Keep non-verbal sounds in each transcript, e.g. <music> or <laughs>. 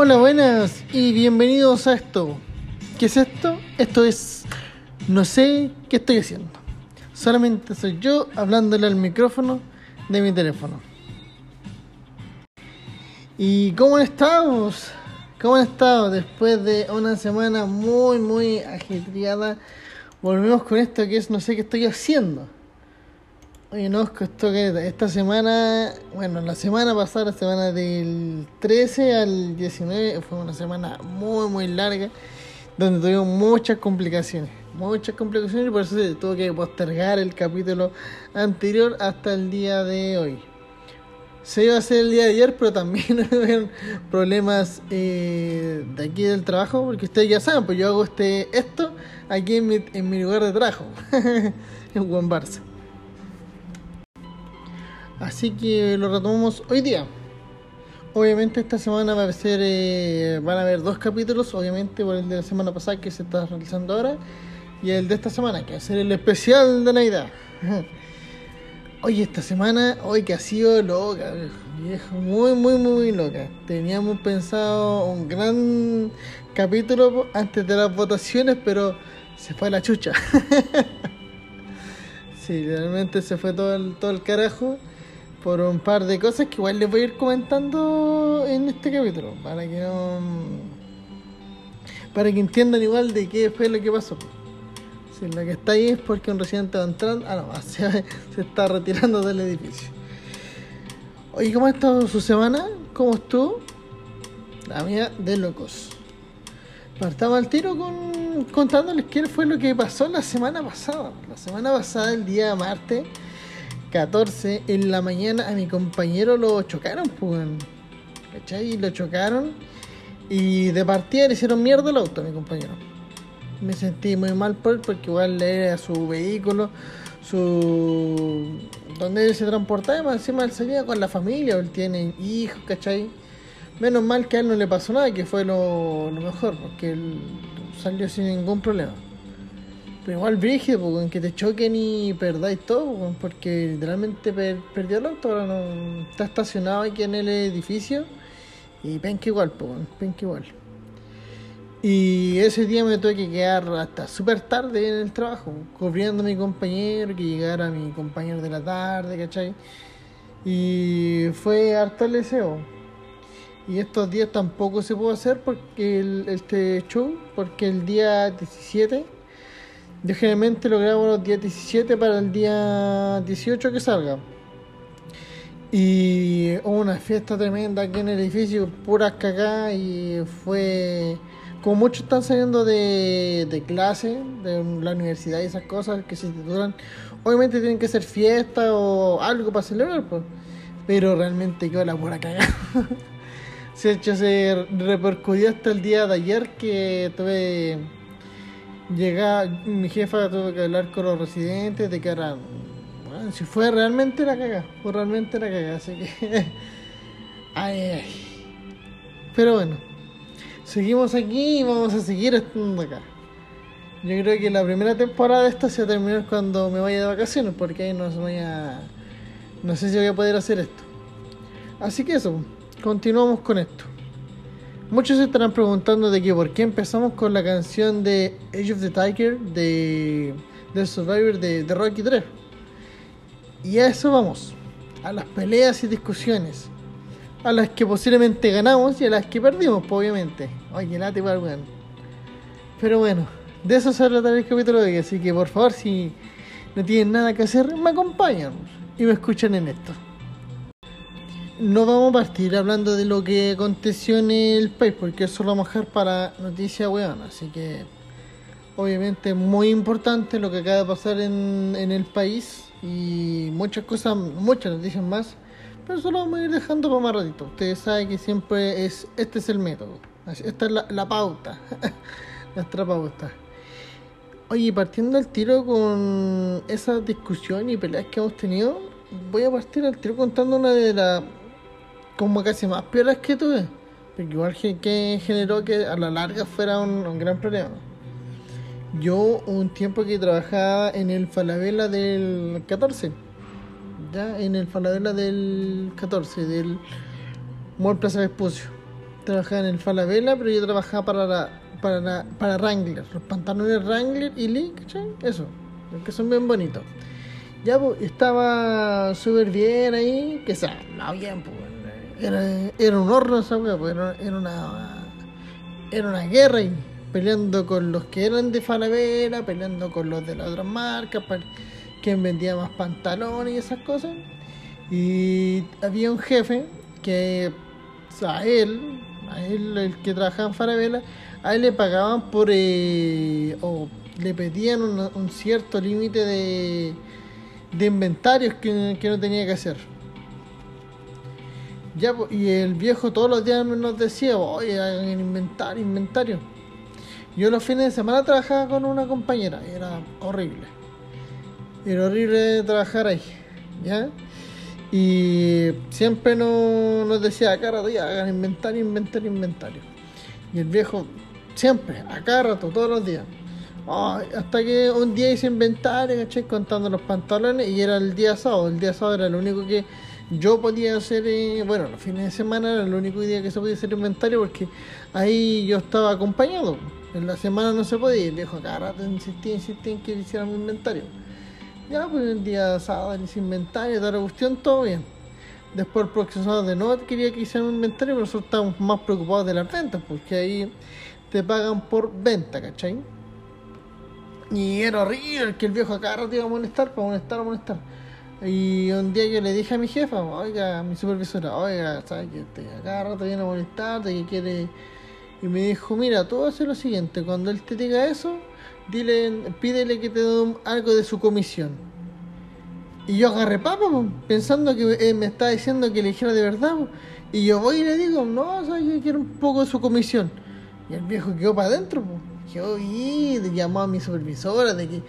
Hola, buenas y bienvenidos a esto. ¿Qué es esto? Esto es... No sé qué estoy haciendo. Solamente soy yo hablándole al micrófono de mi teléfono. ¿Y cómo estado? ¿Cómo han estado? Después de una semana muy, muy ajetreada, volvemos con esto que es no sé qué estoy haciendo. Oye, nos costó que esta semana, bueno, la semana pasada, la semana del 13 al 19, fue una semana muy, muy larga, donde tuvimos muchas complicaciones, muchas complicaciones, y por eso se tuvo que postergar el capítulo anterior hasta el día de hoy. Se iba a hacer el día de ayer, pero también <laughs> hubo problemas eh, de aquí del trabajo, porque ustedes ya saben, pues yo hago este esto aquí en mi, en mi lugar de trabajo, <laughs> en Barça. Así que lo retomamos hoy día. Obviamente esta semana va a ser, eh, van a haber dos capítulos, obviamente por el de la semana pasada que se está realizando ahora y el de esta semana que va a ser el especial de Navidad. <laughs> Oye, esta semana, hoy que ha sido loca, viejo, muy, muy, muy loca. Teníamos pensado un gran capítulo antes de las votaciones, pero se fue la chucha. <laughs> sí, realmente se fue todo el, todo el carajo por un par de cosas que igual les voy a ir comentando en este capítulo para que no para que entiendan igual de qué fue lo que pasó si lo que está ahí es porque un residente va entrando ah no <laughs> se, se está retirando del edificio oye ¿cómo ha estado su semana? ¿cómo estuvo? la mía de locos partamos al tiro con contándoles qué fue lo que pasó la semana pasada la semana pasada el día martes 14 en la mañana a mi compañero lo chocaron, pues, ¿cachai? Lo chocaron y de partida le hicieron mierda el auto a mi compañero. Me sentí muy mal por él porque igual era su vehículo, su... donde él se transportaba, encima él salía con la familia, él tiene hijos, ¿cachai? Menos mal que a él no le pasó nada, que fue lo, lo mejor, porque él salió sin ningún problema. Pero igual brígido, en que te choquen y perdáis todo, porque literalmente perdió el auto, ahora no está estacionado aquí en el edificio y penca igual, penca igual. Y ese día me tuve que quedar hasta súper tarde en el trabajo, cubriendo a mi compañero, que llegara mi compañero de la tarde, ¿cachai? Y fue harto el deseo. Y estos días tampoco se pudo hacer porque el, este show, porque el día 17 yo generalmente lo grabo los días 17 para el día 18 que salga. Y hubo una fiesta tremenda aquí en el edificio, puras cagadas y fue... Como muchos están saliendo de, de clase, de la universidad y esas cosas que se titulan, obviamente tienen que ser fiesta o algo para celebrar, pues. Pero realmente quedó la pura cagada. <laughs> se, hecho, se repercutió hasta el día de ayer que tuve llega mi jefa tuvo que hablar con los residentes de que era bueno, si fue realmente la caga fue realmente la caga así que <laughs> ay, ay pero bueno seguimos aquí y vamos a seguir estando acá. Yo creo que la primera temporada de esta se va a terminar cuando me vaya de vacaciones porque ahí no voy a no sé si voy a poder hacer esto. Así que eso continuamos con esto Muchos se estarán preguntando de que por qué empezamos con la canción de Age of the Tiger de, de Survivor de, de Rocky 3. Y a eso vamos, a las peleas y discusiones, a las que posiblemente ganamos y a las que perdimos, pues, obviamente. Oye, late igual, weón. Pero bueno, de eso se trata el capítulo de hoy, así que por favor, si no tienen nada que hacer, me acompañan y me escuchan en esto no vamos a partir hablando de lo que aconteció en el país, porque eso lo vamos a dejar para noticia weón. Así que, obviamente, muy importante lo que acaba de pasar en, en el país y muchas cosas, muchas noticias más. Pero eso lo vamos a ir dejando para más ratito. Ustedes saben que siempre es, este es el método. Esta es la, la pauta. <laughs> Nuestra pauta. Oye, partiendo al tiro con esa discusión y peleas que hemos tenido, voy a partir al tiro contando una de las como casi más piolas que tuve. Porque igual que generó que a la larga fuera un, gran problema. Yo un tiempo que trabajaba en el Falabella del 14. Ya en el Falabella del 14, del Mall Plaza Vespucio. trabajaba en el Falabella, pero yo trabajaba para la, para la, para Wrangler, los pantalones Wrangler y Lee, ¿cachai? Eso, que son bien bonitos. Ya, pues, estaba súper bien ahí, que sea, no bien, pues, era, era un horno esa weá, pues, era, era una, era una guerra y peleando con los que eran de Falabella, peleando con los de las otras marcas, quien vendía más pantalones y esas cosas. Y había un jefe que a él, a él el que trabajaba en Falabella, a él le pagaban por eh, o le pedían un, un cierto límite de, de inventarios que, que no tenía que hacer. Ya, y el viejo todos los días nos decía, oye, hagan inventario, inventario. Yo los fines de semana trabajaba con una compañera, y era horrible. Era horrible trabajar ahí, ¿ya? Y siempre no, nos decía cada día, hagan inventario, inventario, inventario. Y el viejo, siempre, a cada rato, todos los días. Ay, hasta que un día hice inventario, ¿cachai? Contando los pantalones y era el día sábado. El día sábado era lo único que yo podía hacer, eh, bueno, los fines de semana era el único día que se podía hacer inventario porque ahí yo estaba acompañado. En la semana no se podía. El viejo cada rato insistía, insistía en que le hiciera mi inventario. Ya, pues el día sábado hice inventario, toda la cuestión, todo bien. Después el próximo sábado de nuevo quería que hiciera un inventario, pero nosotros estábamos más preocupados de las ventas, porque ahí te pagan por venta, ¿cachai? Y era horrible que el viejo acá rato iba a molestar, para molestar, a molestar. Y un día yo le dije a mi jefa, oiga, mi supervisora, oiga, ¿sabes que a cada rato viene a molestarte, que quiere... Y me dijo, mira, tú haces lo siguiente, cuando él te diga eso, dile, pídele que te dé algo de su comisión. Y yo agarré papa, pensando que él me estaba diciendo que le dijera de verdad. Y yo voy y le digo, no, ¿sabes que quiero un poco de su comisión? Y el viejo quedó para adentro, po. Yo y llamó a mi supervisora de que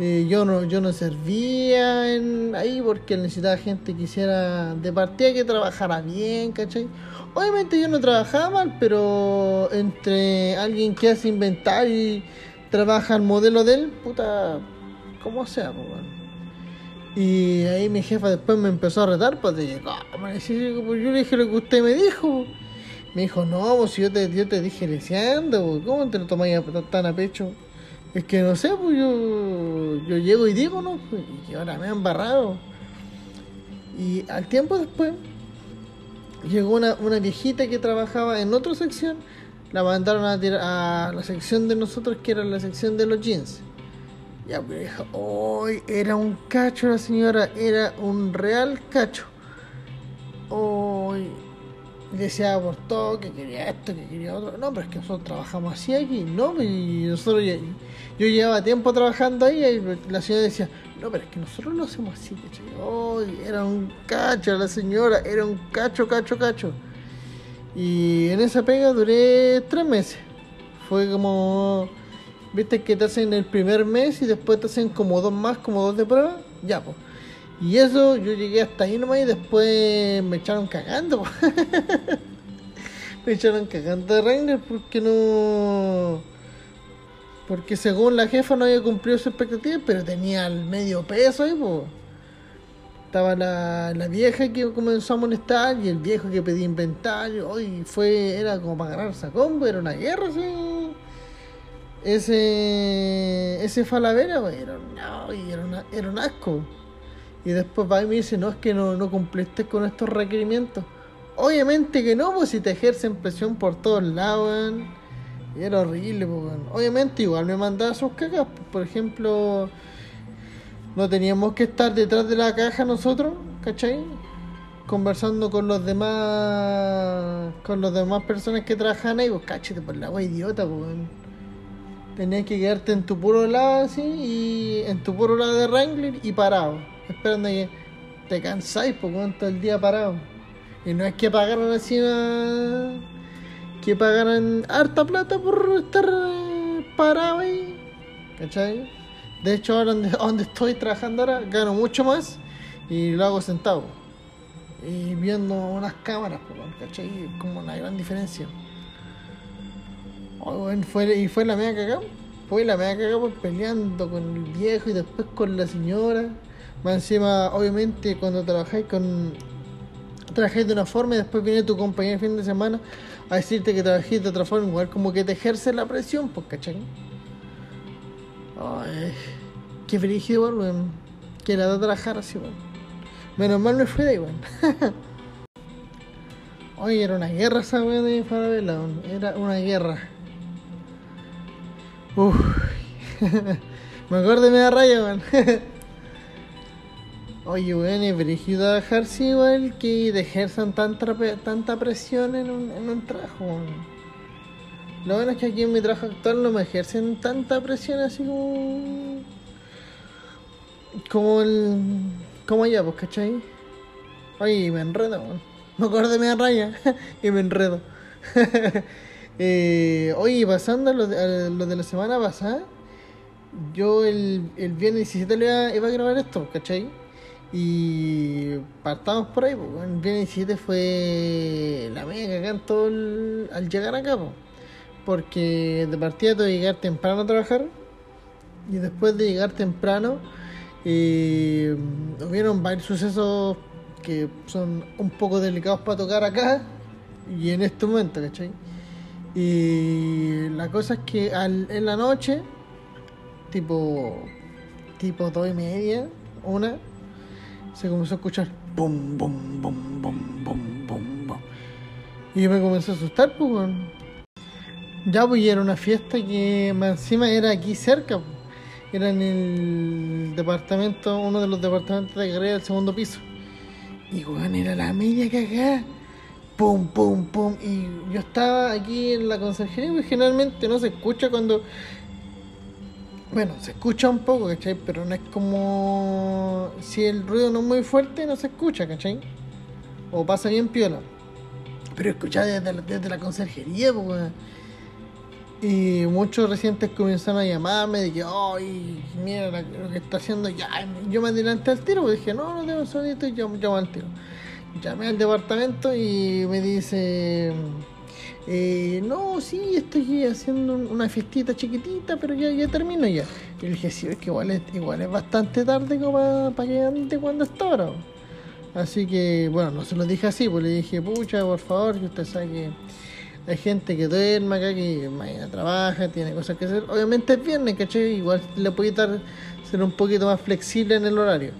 eh, yo no yo no servía en, ahí porque necesitaba gente que hiciera de partida que trabajara bien, ¿cachai? Obviamente yo no trabajaba mal, pero entre alguien que hace inventario y trabaja el modelo de él, puta, como sea, pues, weón. Y ahí mi jefa después me empezó a retar, pues de yo le dije lo que usted me dijo. Me dijo, no, pues si yo te, yo te dije leseando, ¿cómo te lo tomáis tan a pecho? Es que no sé, pues yo, yo llego y digo, ¿no? Pues, y ahora me han barrado. Y al tiempo después, llegó una, una viejita que trabajaba en otra sección, la mandaron a, tirar a la sección de nosotros, que era la sección de los jeans. Ya, pues dijo, hoy era un cacho la señora, era un real cacho. Hoy decía por todo que quería esto, que quería otro. No, pero es que nosotros trabajamos así aquí, ¿no? Y nosotros ya- yo llevaba tiempo trabajando ahí y la señora decía, no, pero es que nosotros lo hacemos así, ¿cachai? Hoy era un cacho la señora, era un cacho, cacho, cacho. Y en esa pega duré tres meses. Fue como, viste que te hacen el primer mes y después te hacen como dos más, como dos de prueba. Ya, pues. Y eso, yo llegué hasta ahí nomás y después me echaron cagando. <laughs> me echaron cagando de Ranger porque no... Porque según la jefa no había cumplido su expectativa, pero tenía el medio peso ahí, pues. Estaba la, la vieja que comenzó a molestar y el viejo que pedía inventario. Hoy fue, era como para ganarse a combo, era una guerra, sí. Ese, ese Falavera, pues, era, no, era, una- era un asco. Y después va y me dice, no, es que no, no cumpliste con estos requerimientos. Obviamente que no, pues si te ejercen presión por todos lados, weón. Y era horrible, pues. Obviamente igual me mandaba sus cagas. pues, Por ejemplo, no teníamos que estar detrás de la caja nosotros, ¿cachai? Conversando con los demás, con los demás personas que trabajan ahí, pues cáchate por la wea idiota, pues. Tenías que quedarte en tu puro lado así y en tu puro lado de Wrangler y parado, esperando que te cansáis por todo el día parado. Y no es que pagaran así una... que pagaran harta plata por estar eh, parado ahí, ¿cachai? De hecho ahora donde, <laughs> donde estoy trabajando ahora gano mucho más y lo hago sentado. Y viendo unas cámaras, ¿cachai? Como una gran diferencia. Fue, y fue la media cagada. Fue la media cagada pues, peleando con el viejo y después con la señora. Más encima, obviamente, cuando trabajáis con. Trabajáis de una forma y después viene tu compañero el fin de semana a decirte que trabajé de otra forma, como que te ejerce la presión, pues, ¿cachai? Ay, qué frígido, weón. Que la da trabajar así, weón. Menos mal me fue de ahí, weón. <laughs> Oye, era una guerra esa weón de Falabella, weón. Era una guerra. Uff. <laughs> me acuerdo de media raya, weón. <laughs> Oye, weón, es brígido trabajar sí, igual que de ejerzan tanta, tanta presión en un, en un trabajo. weón. Lo bueno es que aquí en mi trabajo actual no me ejercen tanta presión así como. como el. como allá, pues, ¿cachai? Oye, me enredo, weón. Me acuerdo de media raya <laughs> y me enredo. <laughs> eh, oye, pasando a lo, de, a de la semana pasada, yo el, el viernes 17 le iba, iba a grabar esto, ¿cachai? Y partamos por ahí, pues, el viernes 17 fue la mega acá en todo el, al llegar acá, pues. Porque de partida tuve que llegar temprano a trabajar y después de llegar temprano eh, hubieron varios sucesos que son un poco delicados para tocar acá y en este momento, ¿cachai? Y la cosa es que en la noche, tipo, tipo dos y media, una, se comenzó a escuchar bum, bum, bum, bum, bum, bum, bum. Y yo me comencé a asustar, pues. Ya, pues y era una fiesta que más encima era aquí cerca, pues. Era en el departamento, uno de los departamentos de carrera del segundo piso. Y weón, era la media cagada. Pum, pum, pum. Y yo estaba aquí en la conserjería, porque generalmente no se escucha cuando. Bueno, se escucha un poco, ¿cachai? Pero no es como. Si el ruido no es muy fuerte, no se escucha, ¿cachai? O pasa bien piola. Pero escuchar desde desde la conserjería, pues. Y muchos residentes comenzaron a llamarme de que, ay, mira lo que está haciendo ya. Yo me adelanté al tiro, porque dije, no, no tengo sonido, y yo llamo al tiro. Llamé al departamento y me dice, eh, no, sí, estoy haciendo una fiestita chiquitita, pero ya, ya termino ya. Y le dije, sí, es que igual es, igual es bastante tarde como para, para que ande cuando está ahora. Así que, bueno, no se lo dije así, pues le dije, pucha, por favor, que usted sabe que hay gente que duerme acá, que mañana trabaja, tiene cosas que hacer. Obviamente es viernes, ¿cachai? Igual le puede dar, ser un poquito más flexible en el horario.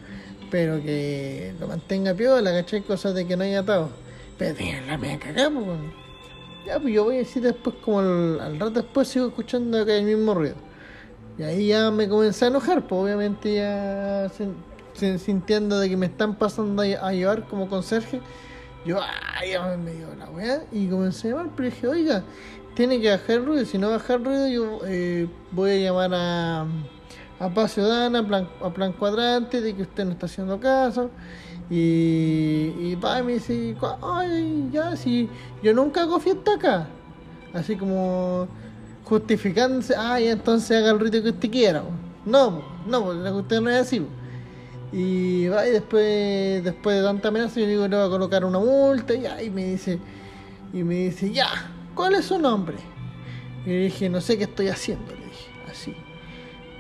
Pero que lo mantenga piola, ¿cachai? Cosas de que no haya atado. Pero la media cagada, pues. Ya, pues yo voy a decir después, como al, rato después, sigo escuchando acá el mismo ruido. Y ahí ya me comencé a enojar, pues obviamente ya sin- sin- sintiendo de que me están pasando a, llevar como conserje. Yo, ay, ya me dio la weá. Y comencé a llamar, pero dije, oiga, tiene que bajar ruido. Si no baja el ruido, yo eh, voy a llamar a, a Paz Ciudadana, a plan cuadrante, de que usted no está haciendo caso. Y, y pa, me dice, "Cu- ay, ya, si yo nunca hago fiesta acá. Así como justificándose, ya entonces haga el ruido que usted quiera. po". No, no, porque usted no es así. Y va y después, después de tanta amenaza, yo digo, le voy a colocar una multa y, y me dice, y me dice, ya, ¿cuál es su nombre? Y le dije, no sé qué estoy haciendo, le dije, así.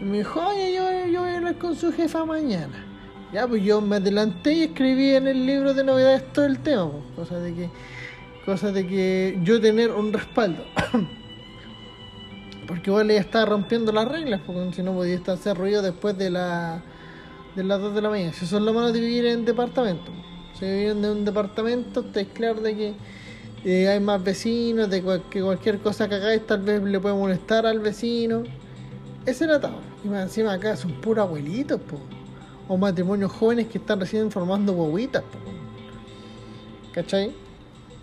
Y me dijo, oye, yo, yo voy a hablar con su jefa mañana. Ya, pues yo me adelanté y escribí en el libro de novedades todo el tema, pues, cosa de que, cosa de que yo tener un respaldo. <coughs> Porque igual ella estaba rompiendo las reglas, porque si no podía estar hacer ruido después de la de las 2 de la mañana. Si es lo malo de vivir en departamento. Si viven en un departamento, te es claro de que eh, hay más vecinos, de cual- que cualquier cosa que hagáis tal vez le puede molestar al vecino. Ese era todo. Y más encima acá son puros abuelitos, po. O matrimonios jóvenes que están recién formando po. ¿Cachai?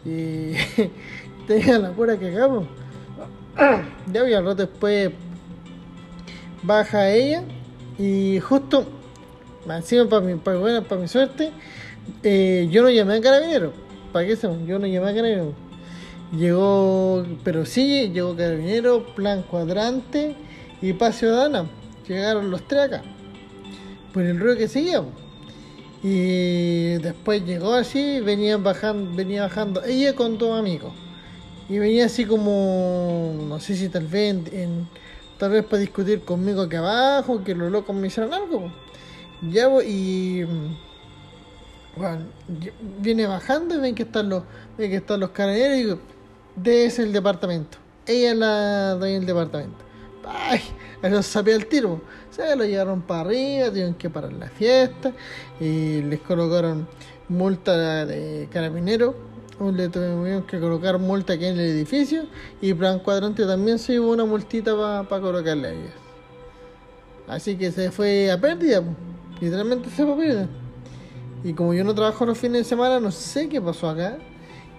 Y <laughs> tenía la pura que hagamos. <clears throat> Ya al rato después baja ella y justo encima para mi, para, bueno, para mi suerte eh, yo no llamé a carabinero para qué sepan yo no llamé a carabinero llegó pero sí llegó carabinero plan cuadrante y paz ciudadana llegaron los tres acá por el ruido que seguía y después llegó así venía bajando venía bajando ella con dos amigos y venía así como, no sé si tal vez, tal vez para discutir conmigo aquí abajo, que los locos me hicieran algo. Ya y, bueno, viene bajando y ven que están los, ven que están los carabineros y digo, es el departamento. Ella es la dueña del departamento. Ay, los sabía el tiro. Se lo llevaron para arriba, tuvieron que parar la fiesta. Y les colocaron multa de carabinero. Le tuvieron que colocar multa aquí en el edificio. Y Plan Cuadrante también se llevó una multita para colocarle a ellas. Así que se fue a pérdida. Literalmente se fue a pérdida. Y como yo no trabajo los fines de semana, no sé qué pasó acá.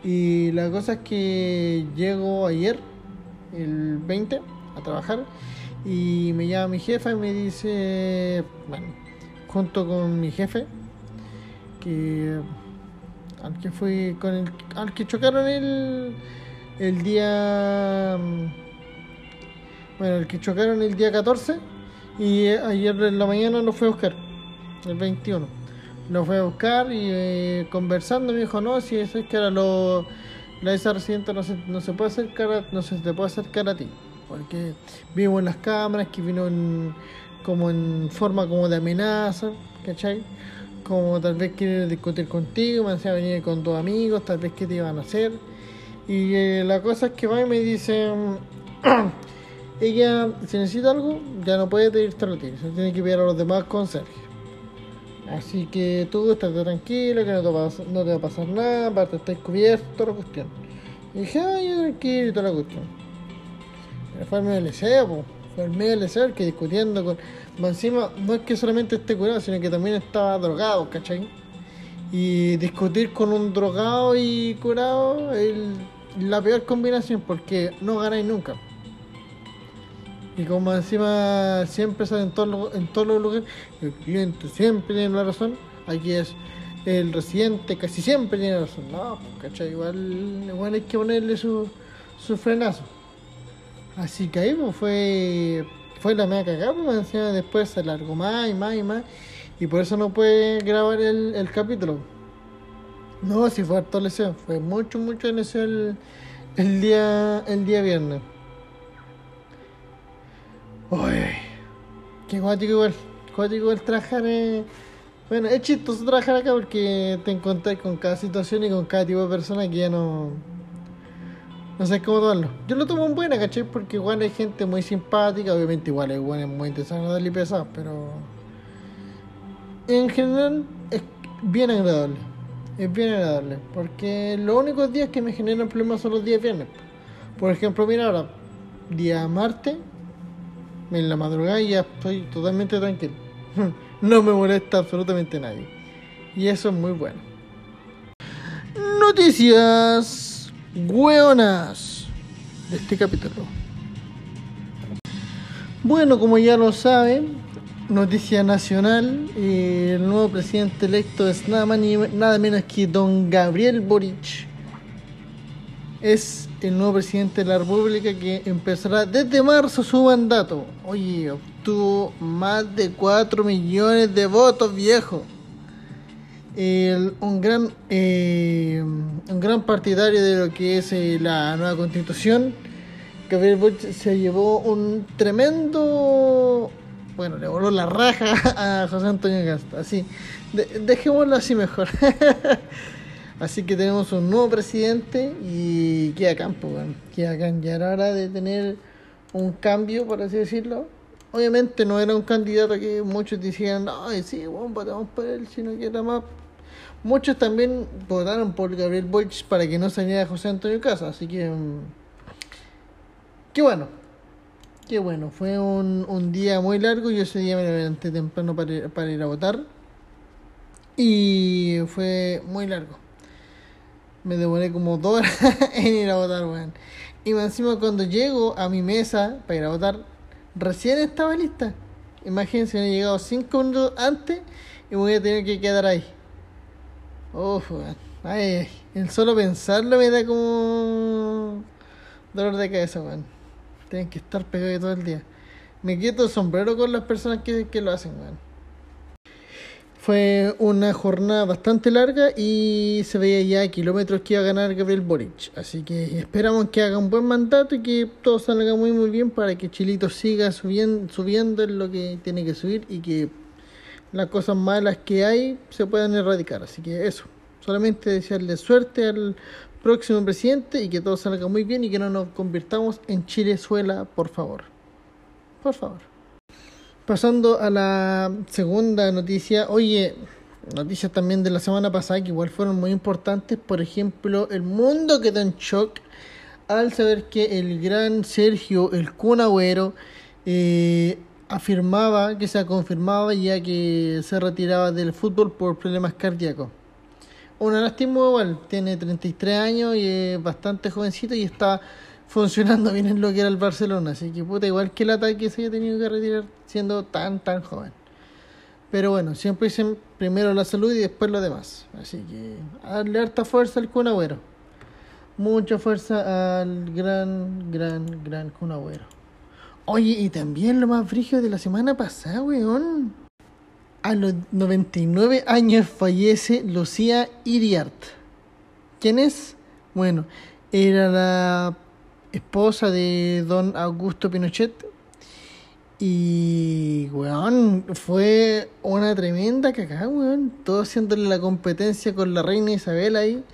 Y la cosa es que llego ayer, el 20, a trabajar. Y me llama mi jefa y me dice, bueno, junto con mi jefe, que al que fui con el al que chocaron el el día bueno el que chocaron el día 14 y ayer en la mañana lo fue a buscar el 21 lo fue a buscar y eh, conversando me dijo no si eso es que era lo la esa residente no se, no se puede acercar no se te puede acercar a ti porque vimos en las cámaras que vino como en forma como de amenaza, ¿cachai? Como tal vez quiere discutir contigo, me decía venir con tus amigos, tal vez qué te iban a hacer. Y eh, la cosa es que va y me dice, <clears throat> ella, si necesita algo, ya no puede pedirte a ti, se tiene que pedir a los demás con Sergio. Así que tú estás tranquilo, que no te, va a, no te va a pasar nada, aparte estás cubierto, toda la cuestión. Y dije, ay, tranquilo y toda la cuestión fue el MLC, fue el MLC que discutiendo con. Encima, no es que solamente esté curado, sino que también estaba drogado, ¿cachai? Y discutir con un drogado y curado es la peor combinación porque no ganáis nunca. Y como encima siempre sale en, todo, en todos los lugares, el cliente siempre tiene la razón, aquí es el residente casi siempre tiene razón. No, ¿cachai? Igual, igual hay que ponerle su, su frenazo. Así que ahí pues, fue, fue la mega cagada, pues encima después se alargó más y más y más. Y por eso no puede grabar el, capítulo. No, si fue harto leseo, fue mucho, mucho leseo el, el día, el día viernes. Uy, qué guático igual, cuático igual trabajar eh. Bueno, es chistoso trabajar acá porque te encontrás con cada situación y con cada tipo de persona que ya no no sé cómo tomarlo. Yo lo tomo en buena, ¿cachai? Porque igual hay gente muy simpática, obviamente igual hay es muy desagradable y pesado, pero en general es bien agradable. Es bien agradable. Porque los únicos días que me generan problemas son los días viernes. Por ejemplo, mira ahora, día martes, en la madrugada ya estoy totalmente tranquilo. <laughs> no me molesta absolutamente nadie. Y eso es muy bueno. Noticias hueonas de este capítulo. Bueno, como ya lo saben, noticia nacional, eh, el nuevo presidente electo es nada más nada menos que don Gabriel Boric. Es el nuevo presidente de la República que empezará desde marzo su mandato. Oye, obtuvo más de 4 millones de votos, viejo un, gran, eh, un gran partidario de lo que es eh, la nueva constitución. Gabriel Boric se llevó un tremendo. Bueno, le voló la raja <laughs> a José Antonio Gasta. Así, dejémoslo así mejor. <laughs> así que tenemos un nuevo presidente y queda campo, bueno, queda acá. Ya era hora de tener un cambio, por así decirlo. Obviamente no era un candidato que muchos decían, ay, sí, bueno, votamos por él, sino que era más Muchos también votaron por Gabriel Boric para que no saliera José Antonio Casa, así que. Mm, qué bueno. Qué bueno. Fue un, un día muy largo. Yo ese día me levanté temprano para ir, para ir a votar. Y fue muy largo. Me demoré como dos horas <laughs> en ir a votar, weón. Y encima cuando llego a mi mesa para ir a votar, recién estaba lista. Imagínense, he llegado cinco minutos antes y voy a tener que quedar ahí. Uf, Ay, el solo pensarlo me da como dolor de cabeza, weón. Tienen que estar pegados todo el día. Me quito el sombrero con las personas que, que lo hacen, weón. Fue una jornada bastante larga y se veía ya kilómetros que iba a ganar Gabriel Boric. Así que esperamos que haga un buen mandato y que todo salga muy muy bien para que Chilito siga subiendo, subiendo en lo que tiene que subir y que las cosas malas que hay se puedan erradicar. Así que eso, solamente desearle suerte al próximo presidente y que todo salga muy bien y que no nos convirtamos en Chilezuela, por favor. Por favor. Pasando a la segunda noticia, oye, noticias también de la semana pasada que igual fueron muy importantes, por ejemplo, el mundo quedó en shock al saber que el gran Sergio, el Kun eh, afirmaba que se confirmaba ya que se retiraba del fútbol por problemas cardíacos. Una lástima igual, tiene 33 años y es bastante jovencito y está funcionando bien en lo que era el Barcelona. Así que puta, igual que el ataque se haya tenido que retirar siendo tan, tan joven. Pero bueno, siempre dicen primero la salud y después lo demás. Así que darle harta fuerza al Kun Mucha fuerza al gran, gran, gran Kun Oye, y también lo más frígido de la semana pasada, weón. A los 99 años fallece Lucía Iriart. ¿Quién es? Bueno, era la esposa de don Augusto Pinochet. Y, weón, fue una tremenda cagada, weón. Todos haciéndole la competencia con la reina Isabel ahí.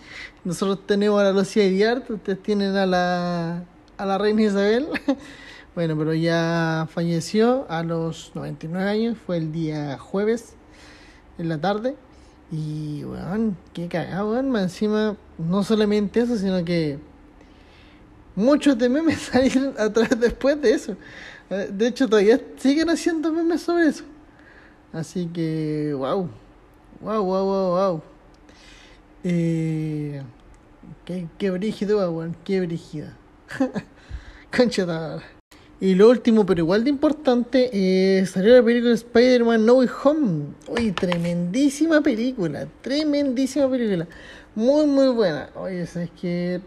Nosotros tenemos a la Lucía Iriart, ustedes tienen a la, a la reina Isabel. <laughs> bueno, pero ya falleció a los 99 años, fue el día jueves en la tarde. Y, weón, qué cagada, weón. Encima, no solamente eso, sino que muchos de memes <laughs> salieron atrás después de eso. De hecho, todavía siguen haciendo memes sobre eso. Así que, wow. Wow, wow, wow, wow. Eh, qué, qué brígido, weón. Qué brígida. <laughs> Concha Y lo último, pero igual de importante, eh, salió la película Spider-Man No Way Home. Oye, tremendísima película. Tremendísima película. Muy, muy buena. Oye, es que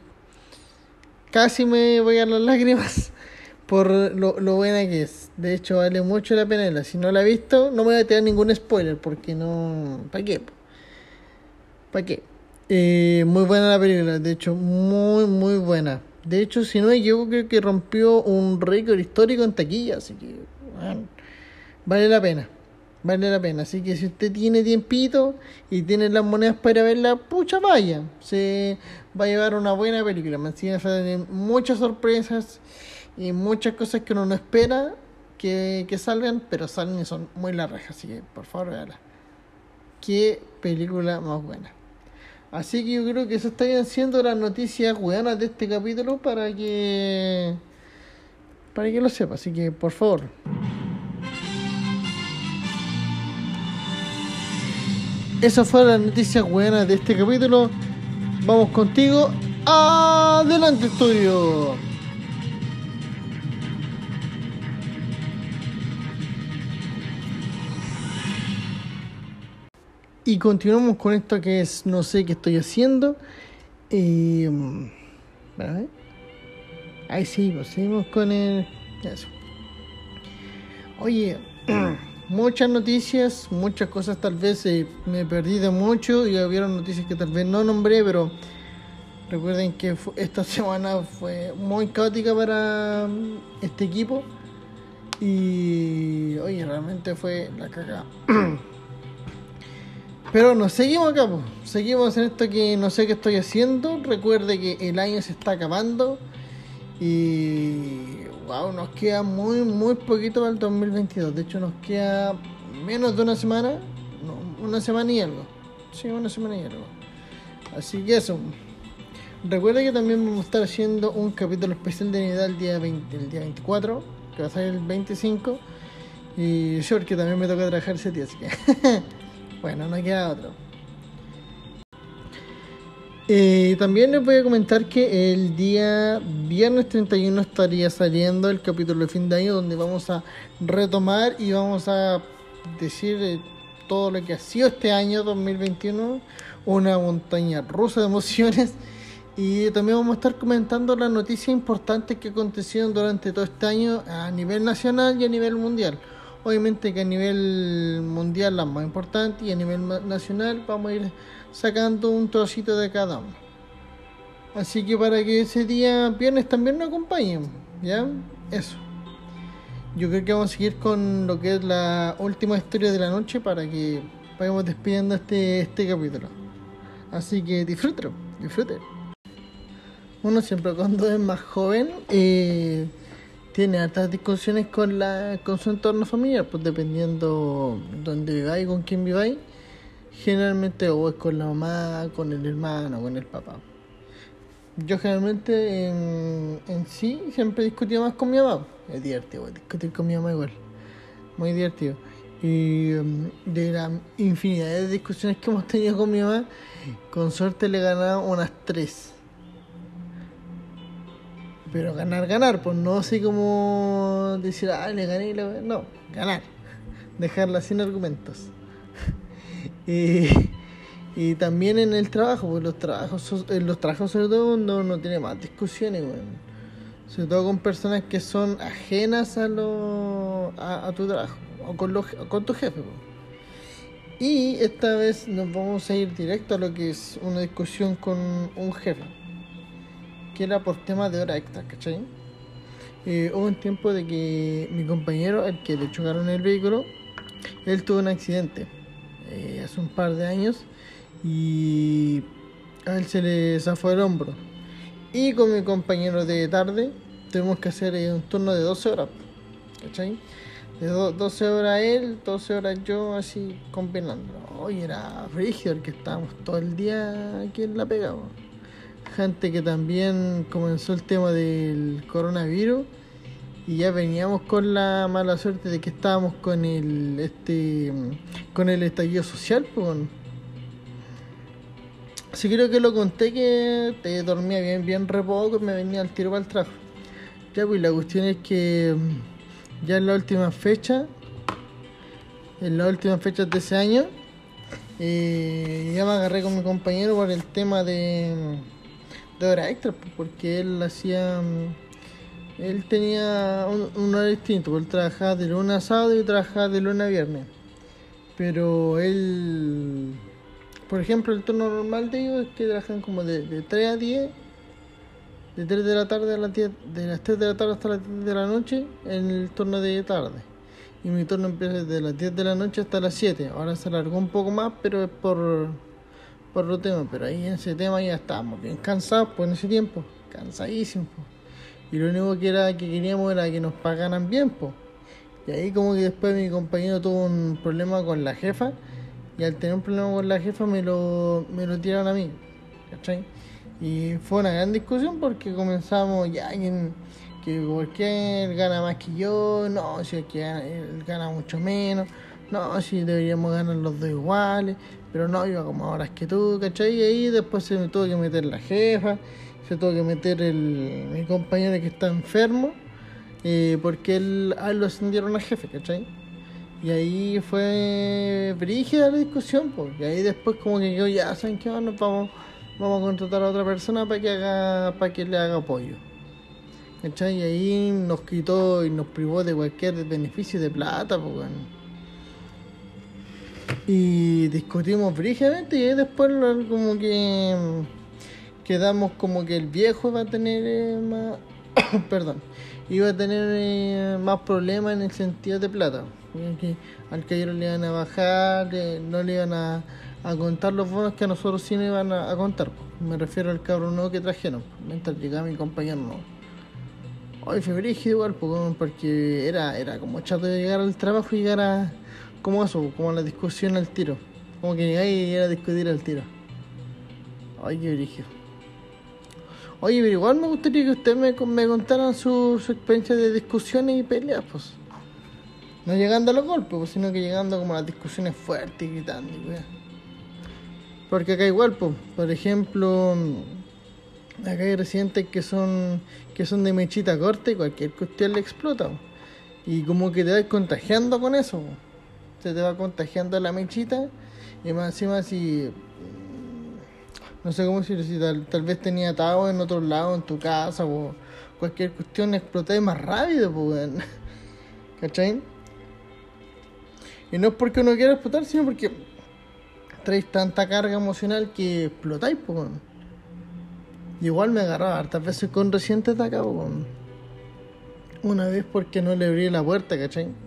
casi me voy a las lágrimas <laughs> por lo, lo, buena que es. De hecho, vale mucho la pena. Si no la he visto, no me voy a tener ningún spoiler porque no. ¿Para qué? ¿Para qué? Eh, muy buena la película, de hecho, muy, muy buena. De hecho, si no me equivoco, creo que rompió un récord histórico en taquilla, así que vale la pena. Vale la pena. Así que si usted tiene tiempito y tiene las monedas para verla, pucha vaya. Se va a llevar una buena película. Me muchas sorpresas y muchas cosas que uno no espera que, que salgan, pero salen y son muy largas. Así que por favor, véala. Qué película más buena. Así que yo creo que eso estarían siendo las noticias buenas de este capítulo para que. para que lo sepa. Así que por favor. Esas fueron las noticias buenas de este capítulo. Vamos contigo. Adelante, estudio. Y continuamos con esto que es no sé qué estoy haciendo. Y. Mm, Ahí sí, pues seguimos con el. Eso. Oye. <clears throat> muchas noticias, muchas cosas tal vez eh, me perdí de mucho y hubieron noticias que tal vez no nombré, pero recuerden que esta <laughs> semana fue muy caótica para mm, este equipo y oye, realmente fue la caga. <clears throat> Pero nos seguimos acá, seguimos en esto que no sé qué estoy haciendo. Recuerde que el año se está acabando y wow, nos queda muy, muy poquito para el 2022. De hecho, nos queda menos de una semana, una semana y algo. Sí, una semana y algo. Así que eso. Recuerda que también vamos a estar haciendo un capítulo especial de Navidad el día, 20, el día 24, que va a ser el 25. Y yo, que también me toca trabajar ese día, así que. <laughs> bueno, no queda otro. Eh, también les voy a comentar que el día viernes 31 estaría saliendo el capítulo de fin de año donde vamos a retomar y vamos a decir eh, todo lo que ha sido este año 2021, una montaña rusa de emociones <laughs> y también vamos a estar comentando las noticias importantes que acontecieron durante todo este año a nivel nacional y a nivel mundial. Obviamente que a nivel mundial las más importantes y a nivel nacional vamos a ir sacando un trocito de cada uno. Así que para que ese día viernes también nos acompañen, ¿ya? Eso. Yo creo que vamos a seguir con lo que es la última historia de la noche para que vayamos despidiendo este, este capítulo. Así que disfrútelo, disfruten. uno siempre cuando es más joven eh, tiene hartas discusiones con la con su entorno familiar, pues dependiendo dónde viváis, con quién viváis, generalmente o es con la mamá, con el hermano, con el papá. Yo generalmente en, en sí siempre discutía más con mi mamá. Es divertido discutir con mi mamá igual. Muy divertido. Y um, de la infinidad de discusiones que hemos tenido con mi mamá, con suerte le he ganado unas tres. Pero ganar, ganar, pues no así como decir, ah, le gané, le... no, ganar. <laughs> Dejarla sin argumentos. <laughs> y, y también en el trabajo, pues los trabajos, en los trabajos sobre todo no, no tiene más discusiones, bueno. Sobre todo con personas que son ajenas a, lo, a, tu trabajo o con, con tu jefe. Y esta vez nos vamos a ir directo a lo que es una discusión con un jefe, que era por temas de hora extra, ¿cachai? Eh, hubo un tiempo de que mi compañero, el que le chocaron el vehículo, él tuvo un accidente eh, hace un par de años y a él se le zafó el hombro. Y con mi compañero de tarde tuvimos que hacer eh, un turno de 12 horas. ¿Cachai? De 12 horas él, 12 horas yo, así combinando. Hoy era rígido que estábamos todo el día aquí en la pega. Gente que también comenzó el tema del coronavirus y ya veníamos con la mala suerte de que estábamos con el este con el estallido social, pues. Sí creo que lo conté que te dormía bien, bien re poco y me venía al tiro para el trabajo. Ya pues la cuestión es que mm, ya en la última fecha, en las últimas fechas de ese año, eh, ya me agarré con mi compañero por el tema de, mm, de hora extra, porque él hacía, mm, él tenía un, un horario distinto, él trabajaba de lunes a sábado y trabajaba de lunes a viernes. Pero él por ejemplo, el turno normal de ellos es que trabajan como de, de 3 a 10, de 3 de la tarde a las 10, de las 3 de la tarde hasta las 10 de la noche en el turno de tarde. Y mi turno empieza desde las 10 de la noche hasta las 7. Ahora se alargó un poco más, pero es por, por otro tema. Pero ahí en ese tema ya estábamos bien cansados, pues en ese tiempo, cansadísimos. Pues. Y lo único que era que queríamos era que nos pagaran bien, pues. Y ahí como que después mi compañero tuvo un problema con la jefa y al tener un problema con la jefa me lo, me lo tiraron a mí. Y fue una gran discusión porque comenzamos ya en que porque él gana más que yo, no, si es que él gana mucho menos, no, si deberíamos ganar los dos iguales, pero no, iba como ahora es que tú, ¿cachai? Y ahí después se me tuvo que meter la jefa, se tuvo que meter el, mi compañero que está enfermo, eh, porque él, a lo ascendieron a jefe, ¿cachai? Y ahí fue brígida la discusión. Y ahí después como que yo ya saben que vamos, vamos a contratar a otra persona para que haga, para que le haga apoyo. ¿Cachai? Y ahí nos quitó y nos privó de cualquier beneficio de plata, pues Y discutimos brígidamente y después como que quedamos como que el viejo va a tener eh, más <coughs> perdón iba a tener eh, más problemas en el sentido de plata que al que le iban a bajar, no le iban a, contar los bonos que a nosotros sí nos iban a, contar. Me refiero al cabrón nuevo que trajeron, mientras llegaba mi compañero nuevo. Hoy fue brígido igual, porque era, era como chato de llegar al trabajo y llegar a, como eso, como la discusión al tiro. Como que llegáis y era discutir al tiro. Ay, qué brígido. Oye, pero igual me gustaría que ustedes me, me contaran su, su experiencia de discusiones y peleas, pues. No llegando a los golpes, pues, sino que llegando como a las discusiones fuertes y gritando. Porque acá igual, pues, por ejemplo, acá hay residentes que son que son de mechita corta y cualquier cuestión le explota. Y como que te vas contagiando con eso. Se te va contagiando la mechita y más encima si no sé cómo si tal, vez tenía atado en otro lado, en tu casa o cualquier cuestión, explotáis más rápido, pues, <laughs> ¿cachai? Y no es porque uno quiera explotar, sino porque traes tanta carga emocional que explotáis, pues. Igual me agarraba hartas veces con recientes de acá, pues. Una vez porque no le abrí la puerta, ¿cachai?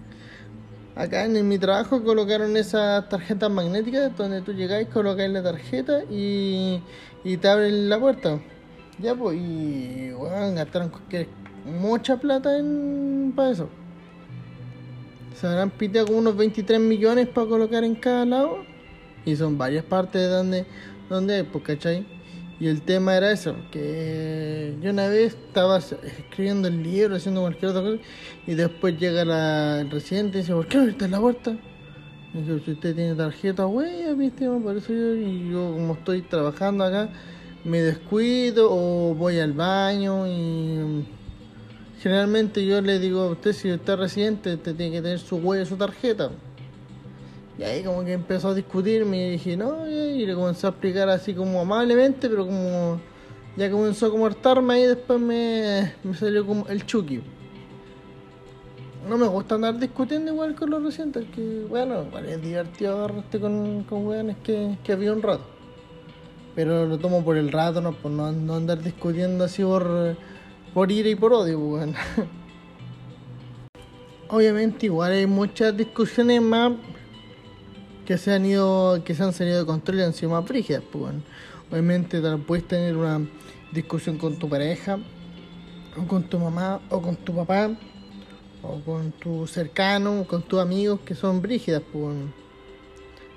Acá en, mi trabajo colocaron esas tarjetas magnéticas donde tú llegáis, colocáis la tarjeta y, te abren la puerta. Ya, pues, y bueno, gastaron mucha plata en para eso. Se habrán piteado como unos 23 millones para colocar en cada lado. Y son varias partes de donde, donde pues, ¿cachai? Y el tema era eso, que yo una vez estaba escribiendo el libro, haciendo cualquier otra cosa, y después llega la, el residente y dice, ¿por qué en la puerta? Y dice, si usted tiene tarjeta, güey, viste, por eso yo, y yo como estoy trabajando acá, me descuido o voy al baño y generalmente yo le digo a usted si usted es residente, usted tiene que tener su huella, su tarjeta. Y ahí como que empezó a discutirme y dije, no, y le comenzó a explicar así como amablemente, pero como ya comenzó como a hartarme y después me, me salió como el chuki. No me gusta andar discutiendo igual con los residentes, que bueno, es divertido agarrarte con, con weones que, que había un rato. Pero lo tomo por el rato, no por no, andar discutiendo así por, por ira y por odio, pues, <laughs> Obviamente igual hay muchas discusiones más que se han ido, que se han salido de control y han sido más frígidas. Pues, obviamente puedes tener una discusión con tu pareja, o con tu mamá, o con tu papá, o con tu cercano, o con tus amigos que son brígidas. Pues,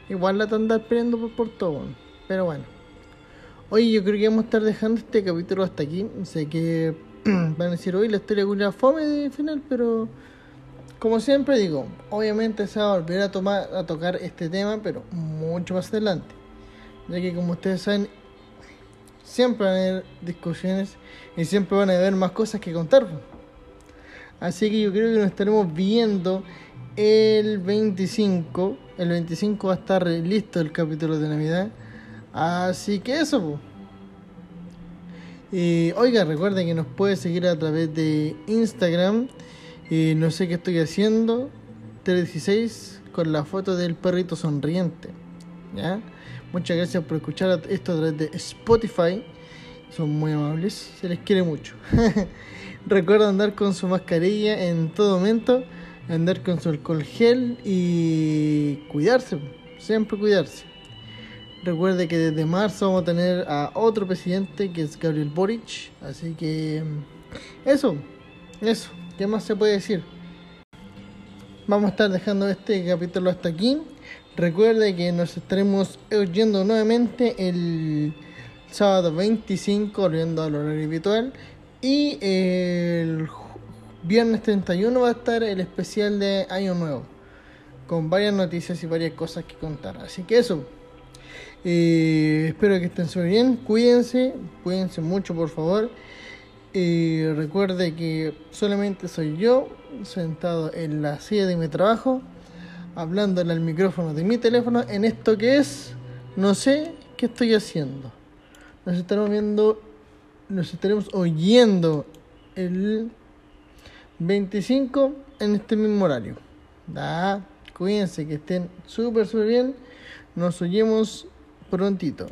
igual la te andar peleando por, por todo. Pero bueno. Oye, yo creo que vamos a estar dejando este capítulo hasta aquí. Sé que <clears throat> van a decir hoy la historia de fome de final, pero como siempre digo, obviamente se va a volver a, tomar, a tocar este tema, pero mucho más adelante. Ya que como ustedes saben, siempre van a haber discusiones y siempre van a haber más cosas que contar. Así que yo creo que nos estaremos viendo el 25. El 25 va a estar listo el capítulo de Navidad. Así que eso. Y oiga, recuerden que nos puede seguir a través de Instagram y no sé qué estoy haciendo. 316 con la foto del perrito sonriente. ¿ya? Muchas gracias por escuchar esto a través de Spotify. Son muy amables. Se les quiere mucho. <laughs> Recuerda andar con su mascarilla en todo momento. Andar con su alcohol gel y cuidarse. Siempre cuidarse. Recuerde que desde marzo vamos a tener a otro presidente que es Gabriel Boric. Así que eso, eso. ¿Qué más se puede decir? Vamos a estar dejando este capítulo hasta aquí. Recuerde que nos estaremos oyendo nuevamente el sábado 25, volviendo al horario habitual. Y el viernes 31 va a estar el especial de Año Nuevo. Con varias noticias y varias cosas que contar. Así que eso. Eh, espero que estén súper bien. Cuídense. Cuídense mucho, por favor. Y recuerde que solamente soy yo sentado en la silla de mi trabajo, hablándole al micrófono de mi teléfono en esto que es, no sé qué estoy haciendo. Nos estaremos viendo, nos estaremos oyendo el 25 en este mismo horario. Da, cuídense que estén súper, súper bien. Nos oyemos prontito.